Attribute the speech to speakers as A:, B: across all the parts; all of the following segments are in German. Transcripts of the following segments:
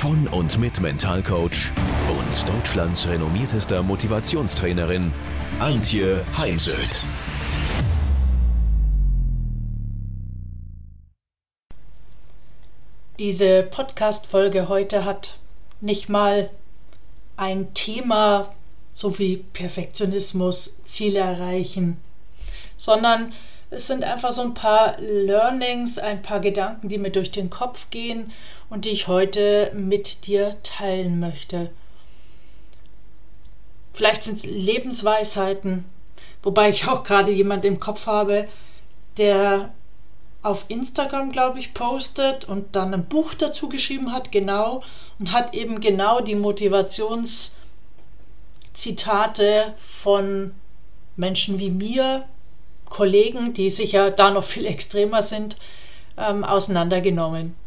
A: von und mit Mentalcoach und Deutschlands renommiertester Motivationstrainerin Antje Heimsöth.
B: Diese Podcast-Folge heute hat nicht mal ein Thema, so wie Perfektionismus, Ziele erreichen, sondern es sind einfach so ein paar Learnings, ein paar Gedanken, die mir durch den Kopf gehen und die ich heute mit dir teilen möchte. Vielleicht sind es Lebensweisheiten, wobei ich auch gerade jemand im Kopf habe, der auf Instagram, glaube ich, postet und dann ein Buch dazu geschrieben hat, genau, und hat eben genau die Motivationszitate von Menschen wie mir, Kollegen, die sicher da noch viel extremer sind, ähm, auseinandergenommen.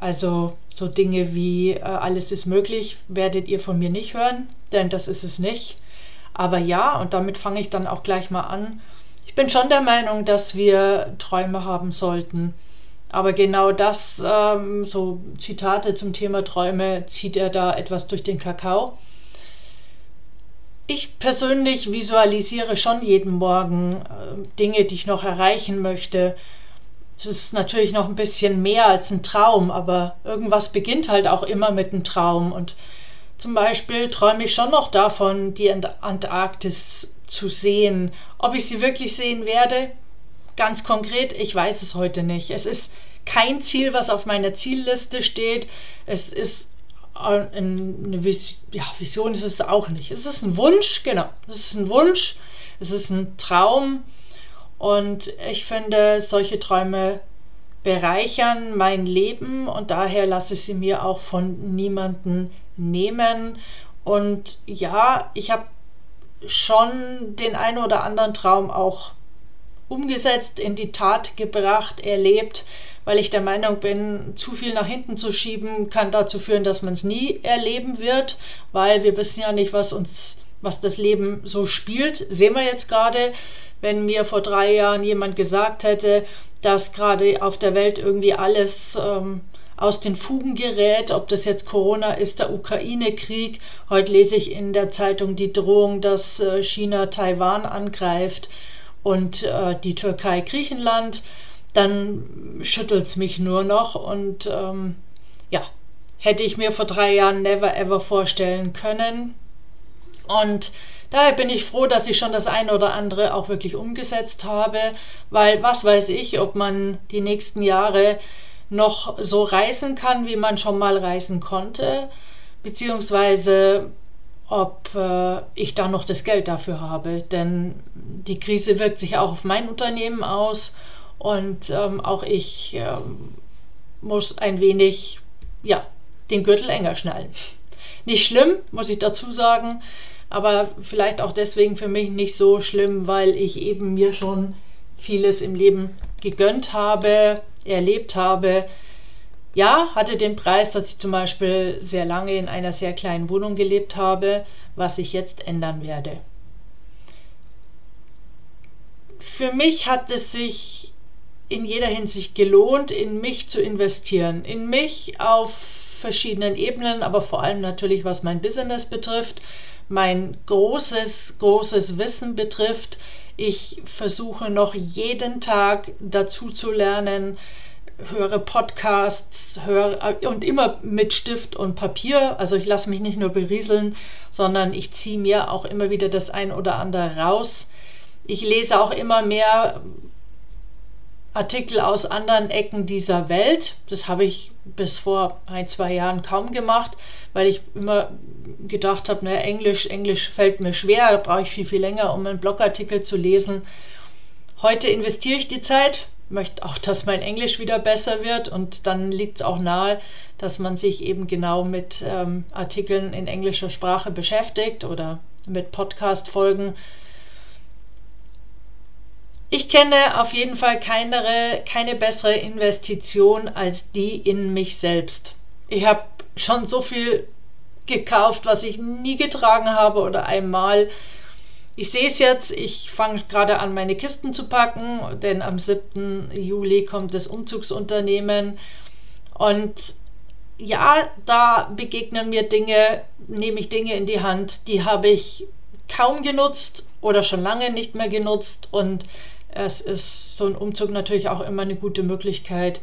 B: Also so Dinge wie äh, alles ist möglich, werdet ihr von mir nicht hören, denn das ist es nicht. Aber ja, und damit fange ich dann auch gleich mal an. Ich bin schon der Meinung, dass wir Träume haben sollten. Aber genau das, ähm, so Zitate zum Thema Träume, zieht er da etwas durch den Kakao. Ich persönlich visualisiere schon jeden Morgen äh, Dinge, die ich noch erreichen möchte. Es ist natürlich noch ein bisschen mehr als ein Traum, aber irgendwas beginnt halt auch immer mit einem Traum. Und zum Beispiel träume ich schon noch davon, die Antarktis zu sehen. Ob ich sie wirklich sehen werde, ganz konkret, ich weiß es heute nicht. Es ist kein Ziel, was auf meiner Zielliste steht. Es ist eine Vis ja, Vision ist es auch nicht. Es ist ein Wunsch, genau. Es ist ein Wunsch, es ist ein Traum. Und ich finde, solche Träume bereichern mein Leben und daher lasse ich sie mir auch von niemandem nehmen. Und ja, ich habe schon den einen oder anderen Traum auch umgesetzt, in die Tat gebracht, erlebt weil ich der Meinung bin, zu viel nach hinten zu schieben kann dazu führen, dass man es nie erleben wird, weil wir wissen ja nicht, was uns, was das Leben so spielt. Sehen wir jetzt gerade, wenn mir vor drei Jahren jemand gesagt hätte, dass gerade auf der Welt irgendwie alles ähm, aus den Fugen gerät, ob das jetzt Corona ist, der Ukraine-Krieg. Heute lese ich in der Zeitung die Drohung, dass äh, China Taiwan angreift und äh, die Türkei Griechenland dann schüttelt es mich nur noch und ähm, ja, hätte ich mir vor drei Jahren never ever vorstellen können. Und daher bin ich froh, dass ich schon das eine oder andere auch wirklich umgesetzt habe, weil was weiß ich, ob man die nächsten Jahre noch so reisen kann, wie man schon mal reisen konnte, beziehungsweise ob äh, ich da noch das Geld dafür habe. Denn die Krise wirkt sich auch auf mein Unternehmen aus und ähm, auch ich ähm, muss ein wenig, ja, den Gürtel enger schnallen. Nicht schlimm, muss ich dazu sagen, aber vielleicht auch deswegen für mich nicht so schlimm, weil ich eben mir schon vieles im Leben gegönnt habe, erlebt habe. Ja, hatte den Preis, dass ich zum Beispiel sehr lange in einer sehr kleinen Wohnung gelebt habe, was ich jetzt ändern werde. Für mich hat es sich in jeder Hinsicht gelohnt, in mich zu investieren. In mich auf verschiedenen Ebenen, aber vor allem natürlich, was mein Business betrifft, mein großes, großes Wissen betrifft. Ich versuche noch jeden Tag dazu zu lernen, höre Podcasts, höre und immer mit Stift und Papier. Also ich lasse mich nicht nur berieseln, sondern ich ziehe mir auch immer wieder das ein oder andere raus. Ich lese auch immer mehr Artikel aus anderen Ecken dieser Welt. Das habe ich bis vor ein, zwei Jahren kaum gemacht, weil ich immer gedacht habe, na, Englisch, Englisch fällt mir schwer, da brauche ich viel, viel länger, um einen Blogartikel zu lesen. Heute investiere ich die Zeit, möchte auch, dass mein Englisch wieder besser wird und dann liegt es auch nahe, dass man sich eben genau mit ähm, Artikeln in englischer Sprache beschäftigt oder mit Podcast-Folgen. Ich kenne auf jeden Fall keine, keine bessere Investition als die in mich selbst. Ich habe schon so viel gekauft, was ich nie getragen habe oder einmal. Ich sehe es jetzt, ich fange gerade an, meine Kisten zu packen, denn am 7. Juli kommt das Umzugsunternehmen. Und ja, da begegnen mir Dinge, nehme ich Dinge in die Hand, die habe ich kaum genutzt oder schon lange nicht mehr genutzt. Und es ist so ein Umzug natürlich auch immer eine gute Möglichkeit,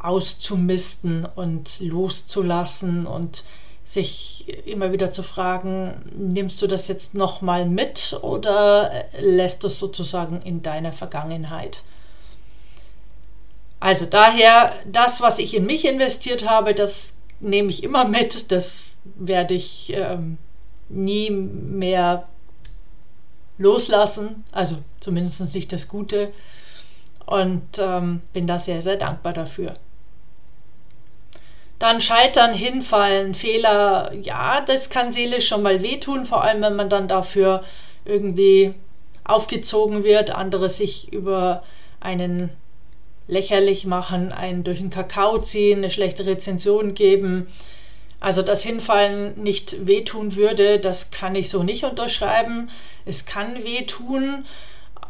B: auszumisten und loszulassen und sich immer wieder zu fragen, nimmst du das jetzt nochmal mit oder lässt du es sozusagen in deiner Vergangenheit? Also daher, das, was ich in mich investiert habe, das nehme ich immer mit, das werde ich ähm, nie mehr loslassen, also zumindest nicht das Gute und ähm, bin da sehr, sehr dankbar dafür. Dann Scheitern, Hinfallen, Fehler, ja, das kann seelisch schon mal wehtun, vor allem wenn man dann dafür irgendwie aufgezogen wird, andere sich über einen lächerlich machen, einen durch den Kakao ziehen, eine schlechte Rezension geben. Also dass Hinfallen nicht wehtun würde, das kann ich so nicht unterschreiben. Es kann wehtun.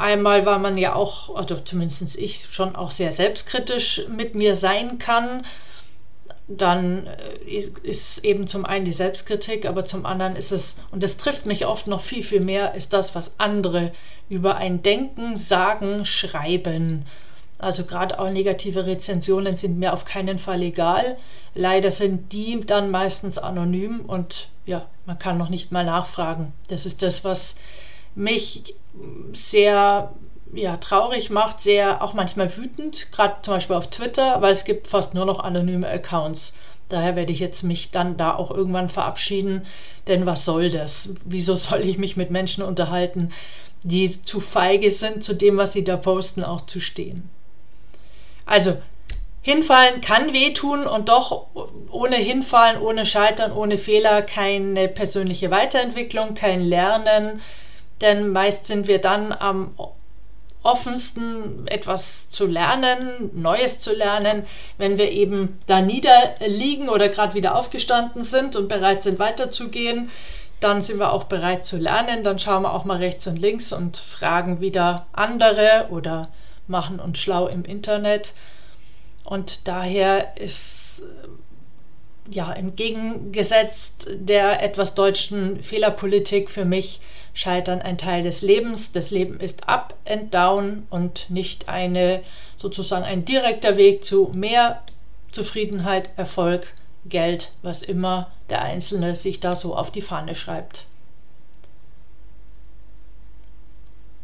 B: Einmal, weil man ja auch, also zumindest ich schon auch sehr selbstkritisch mit mir sein kann dann äh, ist eben zum einen die Selbstkritik, aber zum anderen ist es, und das trifft mich oft noch viel, viel mehr, ist das, was andere über ein Denken, Sagen, Schreiben. Also gerade auch negative Rezensionen sind mir auf keinen Fall egal. Leider sind die dann meistens anonym und ja, man kann noch nicht mal nachfragen. Das ist das, was mich sehr ja, traurig macht, sehr auch manchmal wütend, gerade zum Beispiel auf Twitter, weil es gibt fast nur noch anonyme Accounts. Daher werde ich jetzt mich dann da auch irgendwann verabschieden, denn was soll das? Wieso soll ich mich mit Menschen unterhalten, die zu feige sind, zu dem, was sie da posten, auch zu stehen? Also, Hinfallen kann wehtun und doch ohne Hinfallen, ohne Scheitern, ohne Fehler keine persönliche Weiterentwicklung, kein Lernen, denn meist sind wir dann am offensten etwas zu lernen, Neues zu lernen, wenn wir eben da niederliegen oder gerade wieder aufgestanden sind und bereit sind weiterzugehen. Dann sind wir auch bereit zu lernen. Dann schauen wir auch mal rechts und links und fragen wieder andere oder machen uns schlau im Internet. Und daher ist ja im Gegensatz der etwas deutschen Fehlerpolitik für mich Scheitern ein Teil des Lebens. Das Leben ist up and down und nicht eine sozusagen ein direkter Weg zu mehr Zufriedenheit, Erfolg, Geld, was immer der Einzelne sich da so auf die Fahne schreibt.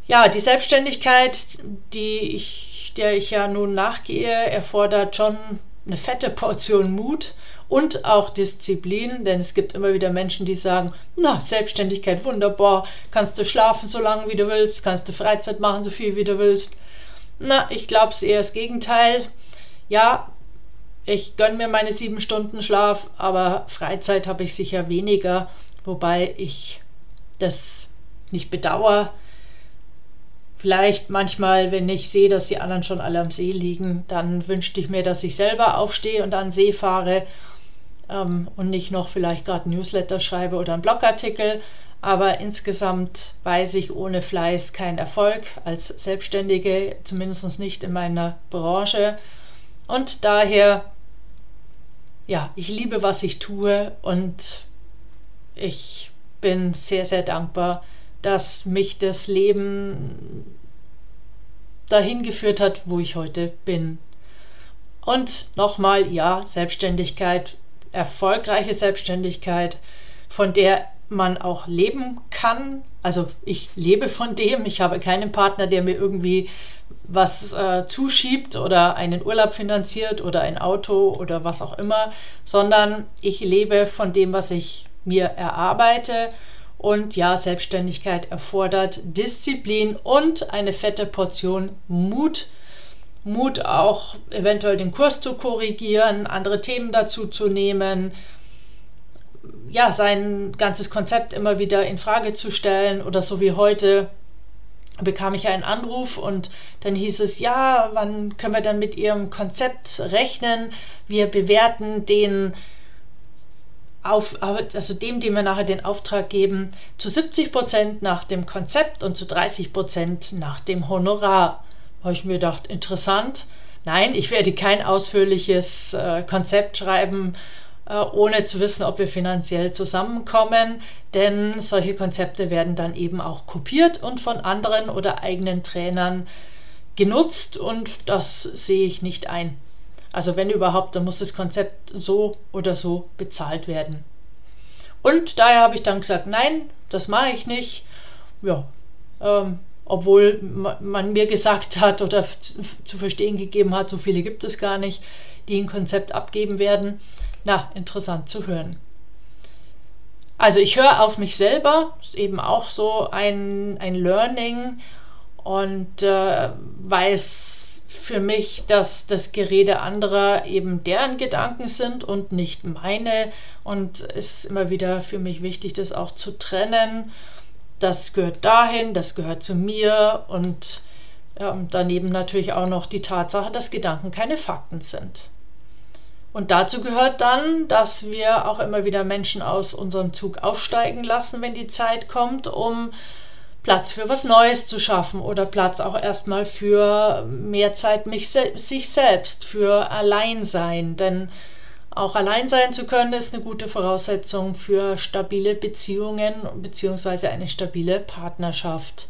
B: Ja, die Selbstständigkeit, die ich, der ich ja nun nachgehe, erfordert schon eine fette Portion Mut und auch Disziplin, denn es gibt immer wieder Menschen, die sagen, na, Selbstständigkeit wunderbar, kannst du schlafen so lange wie du willst, kannst du Freizeit machen so viel wie du willst. Na, ich glaube es eher das Gegenteil. Ja, ich gönne mir meine sieben Stunden Schlaf, aber Freizeit habe ich sicher weniger, wobei ich das nicht bedauere. Vielleicht manchmal, wenn ich sehe, dass die anderen schon alle am See liegen, dann wünschte ich mir, dass ich selber aufstehe und an See fahre ähm, und nicht noch vielleicht gerade Newsletter schreibe oder einen Blogartikel. Aber insgesamt weiß ich ohne Fleiß kein Erfolg als Selbstständige, zumindest nicht in meiner Branche. Und daher, ja, ich liebe, was ich tue und ich bin sehr, sehr dankbar, dass mich das Leben dahin geführt hat, wo ich heute bin. Und nochmal, ja, Selbstständigkeit, erfolgreiche Selbstständigkeit, von der man auch leben kann. Also ich lebe von dem, ich habe keinen Partner, der mir irgendwie was äh, zuschiebt oder einen Urlaub finanziert oder ein Auto oder was auch immer, sondern ich lebe von dem, was ich mir erarbeite und ja, Selbstständigkeit erfordert Disziplin und eine fette Portion Mut. Mut auch eventuell den Kurs zu korrigieren, andere Themen dazu zu nehmen. ja, sein ganzes Konzept immer wieder in Frage zu stellen oder so wie heute bekam ich einen Anruf und dann hieß es, ja, wann können wir dann mit Ihrem Konzept rechnen? Wir bewerten den auf, also dem, dem wir nachher den Auftrag geben, zu 70 Prozent nach dem Konzept und zu 30 Prozent nach dem Honorar. Habe ich mir gedacht, interessant. Nein, ich werde kein ausführliches äh, Konzept schreiben, äh, ohne zu wissen, ob wir finanziell zusammenkommen, denn solche Konzepte werden dann eben auch kopiert und von anderen oder eigenen Trainern genutzt und das sehe ich nicht ein. Also wenn überhaupt, dann muss das Konzept so oder so bezahlt werden. Und daher habe ich dann gesagt, nein, das mache ich nicht. Ja, ähm, obwohl man mir gesagt hat oder zu verstehen gegeben hat, so viele gibt es gar nicht, die ein Konzept abgeben werden. Na, interessant zu hören. Also ich höre auf mich selber, ist eben auch so ein, ein Learning und äh, weiß für mich, dass das Gerede anderer eben deren Gedanken sind und nicht meine. Und es ist immer wieder für mich wichtig, das auch zu trennen das gehört dahin, das gehört zu mir und ähm, daneben natürlich auch noch die Tatsache, dass Gedanken keine Fakten sind. Und dazu gehört dann, dass wir auch immer wieder Menschen aus unserem Zug aussteigen lassen, wenn die Zeit kommt, um Platz für was Neues zu schaffen oder Platz auch erstmal für mehr Zeit mich, sich selbst, für Alleinsein. Denn auch allein sein zu können, ist eine gute Voraussetzung für stabile Beziehungen bzw. eine stabile Partnerschaft.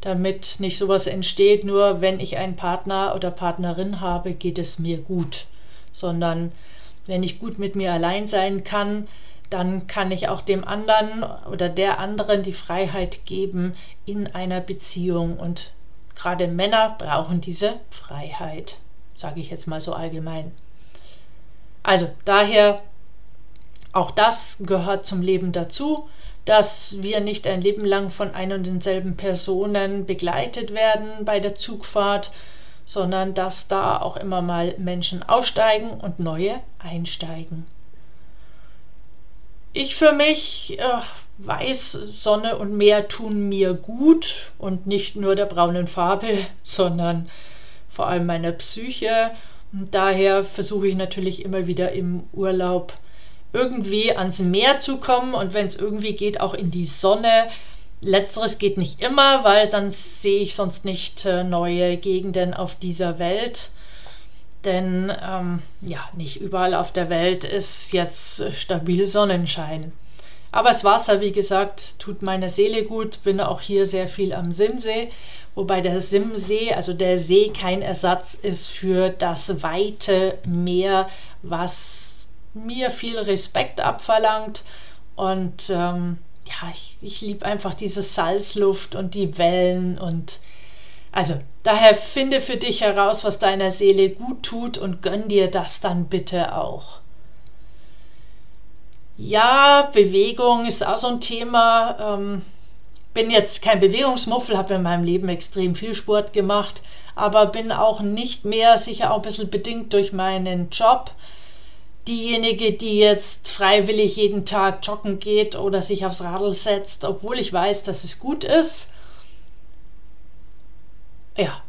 B: Damit nicht sowas entsteht, nur wenn ich einen Partner oder Partnerin habe, geht es mir gut. Sondern wenn ich gut mit mir allein sein kann, dann kann ich auch dem anderen oder der anderen die Freiheit geben in einer Beziehung. Und gerade Männer brauchen diese Freiheit, sage ich jetzt mal so allgemein. Also daher, auch das gehört zum Leben dazu, dass wir nicht ein Leben lang von ein und denselben Personen begleitet werden bei der Zugfahrt, sondern dass da auch immer mal Menschen aussteigen und neue einsteigen. Ich für mich äh, weiß, Sonne und Meer tun mir gut und nicht nur der braunen Farbe, sondern vor allem meiner Psyche und daher versuche ich natürlich immer wieder im Urlaub irgendwie ans Meer zu kommen und wenn es irgendwie geht, auch in die Sonne. Letzteres geht nicht immer, weil dann sehe ich sonst nicht äh, neue Gegenden auf dieser Welt. Denn ähm, ja, nicht überall auf der Welt ist jetzt äh, stabil Sonnenschein. Aber das Wasser, wie gesagt, tut meiner Seele gut. Bin auch hier sehr viel am Simsee, wobei der Simsee, also der See, kein Ersatz ist für das weite Meer, was mir viel Respekt abverlangt. Und ähm, ja, ich, ich liebe einfach diese Salzluft und die Wellen und also daher finde für dich heraus, was deiner Seele gut tut und gönn dir das dann bitte auch. Ja, Bewegung ist auch so ein Thema. Ähm, bin jetzt kein Bewegungsmuffel, habe in meinem Leben extrem viel Sport gemacht, aber bin auch nicht mehr, sicher auch ein bisschen bedingt durch meinen Job, diejenige, die jetzt freiwillig jeden Tag joggen geht oder sich aufs Radl setzt, obwohl ich weiß, dass es gut ist. Ja,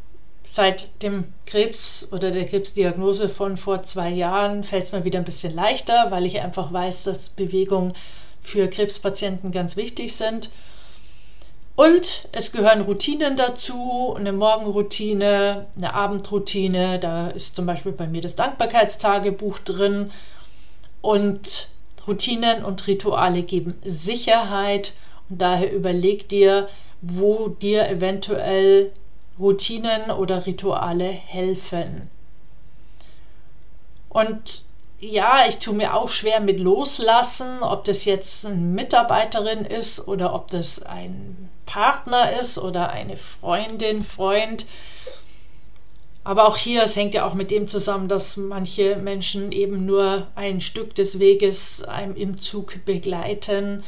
B: Seit dem Krebs oder der Krebsdiagnose von vor zwei Jahren fällt es mir wieder ein bisschen leichter, weil ich einfach weiß, dass Bewegungen für Krebspatienten ganz wichtig sind. Und es gehören Routinen dazu, eine Morgenroutine, eine Abendroutine, da ist zum Beispiel bei mir das Dankbarkeitstagebuch drin. Und Routinen und Rituale geben Sicherheit und daher überleg dir, wo dir eventuell Routinen oder Rituale helfen. Und ja, ich tue mir auch schwer mit loslassen, ob das jetzt eine Mitarbeiterin ist oder ob das ein Partner ist oder eine Freundin, Freund. Aber auch hier, es hängt ja auch mit dem zusammen, dass manche Menschen eben nur ein Stück des Weges einem im Zug begleiten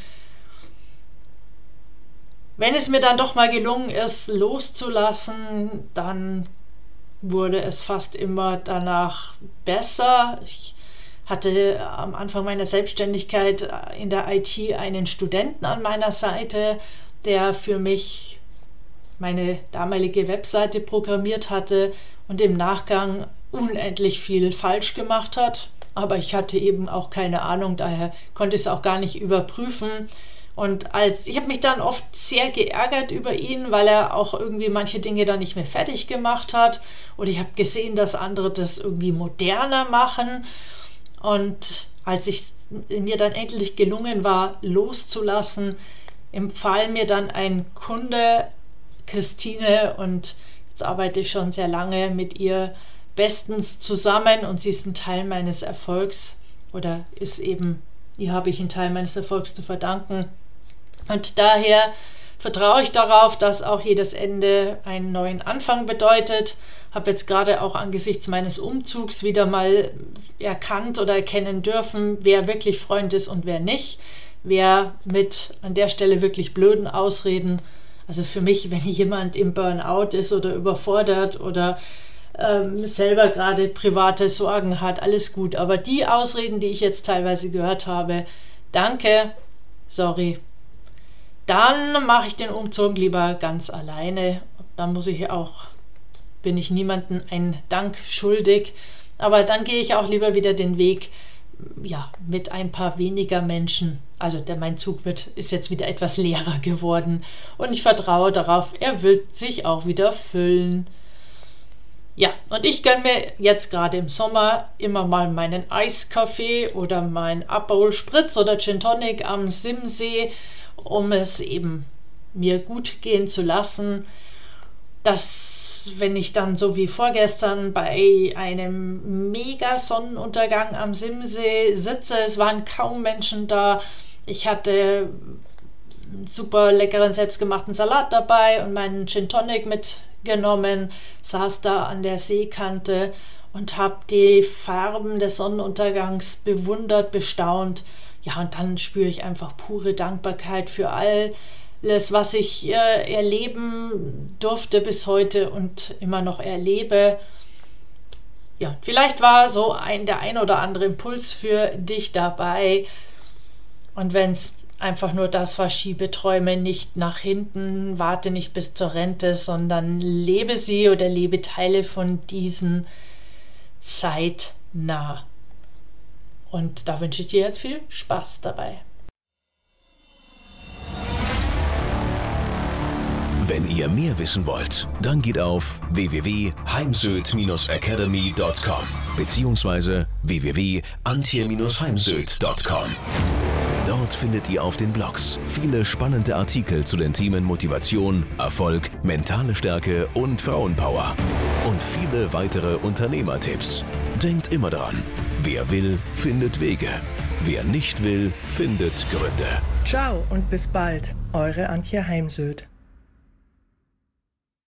B: wenn es mir dann doch mal gelungen ist, loszulassen, dann wurde es fast immer danach besser. Ich hatte am Anfang meiner Selbstständigkeit in der IT einen Studenten an meiner Seite, der für mich meine damalige Webseite programmiert hatte und im Nachgang unendlich viel falsch gemacht hat. Aber ich hatte eben auch keine Ahnung, daher konnte ich es auch gar nicht überprüfen. Und als ich habe mich dann oft sehr geärgert über ihn, weil er auch irgendwie manche Dinge dann nicht mehr fertig gemacht hat. Und ich habe gesehen, dass andere das irgendwie moderner machen. Und als ich mir dann endlich gelungen war, loszulassen, empfahl mir dann ein Kunde, Christine, und jetzt arbeite ich schon sehr lange mit ihr bestens zusammen und sie ist ein Teil meines Erfolgs oder ist eben, ihr habe ich einen Teil meines Erfolgs zu verdanken. Und daher vertraue ich darauf, dass auch jedes Ende einen neuen Anfang bedeutet. Habe jetzt gerade auch angesichts meines Umzugs wieder mal erkannt oder erkennen dürfen, wer wirklich Freund ist und wer nicht. Wer mit an der Stelle wirklich blöden Ausreden, also für mich, wenn jemand im Burnout ist oder überfordert oder ähm, selber gerade private Sorgen hat, alles gut. Aber die Ausreden, die ich jetzt teilweise gehört habe, danke, sorry, dann mache ich den Umzug lieber ganz alleine. Dann muss ich auch, bin ich niemandem einen Dank schuldig. Aber dann gehe ich auch lieber wieder den Weg, ja, mit ein paar weniger Menschen. Also der, mein Zug wird, ist jetzt wieder etwas leerer geworden. Und ich vertraue darauf, er wird sich auch wieder füllen. Ja, und ich gönne mir jetzt gerade im Sommer immer mal meinen Eiskaffee oder mein Aperol Spritz oder Gin Tonic am Simsee um es eben mir gut gehen zu lassen, dass wenn ich dann so wie vorgestern bei einem mega Sonnenuntergang am Simsee sitze, es waren kaum Menschen da, ich hatte super leckeren selbstgemachten Salat dabei und meinen Gin Tonic mitgenommen, saß da an der Seekante und habe die Farben des Sonnenuntergangs bewundert, bestaunt ja, und dann spüre ich einfach pure Dankbarkeit für alles, was ich äh, erleben durfte bis heute und immer noch erlebe. Ja, vielleicht war so ein, der ein oder andere Impuls für dich dabei. Und wenn es einfach nur das war, schiebe Träume nicht nach hinten, warte nicht bis zur Rente, sondern lebe sie oder lebe Teile von diesen zeitnah. Und da wünsche ich dir jetzt viel Spaß dabei.
A: Wenn ihr mehr wissen wollt, dann geht auf www.heimsöd-academy.com bzw. www.antje-heimsöd.com. Dort findet ihr auf den Blogs viele spannende Artikel zu den Themen Motivation, Erfolg, mentale Stärke und Frauenpower. Und viele weitere Unternehmertipps. Denkt immer daran, wer will, findet Wege. Wer nicht will, findet Gründe.
C: Ciao und bis bald, eure Antje Heimsöd.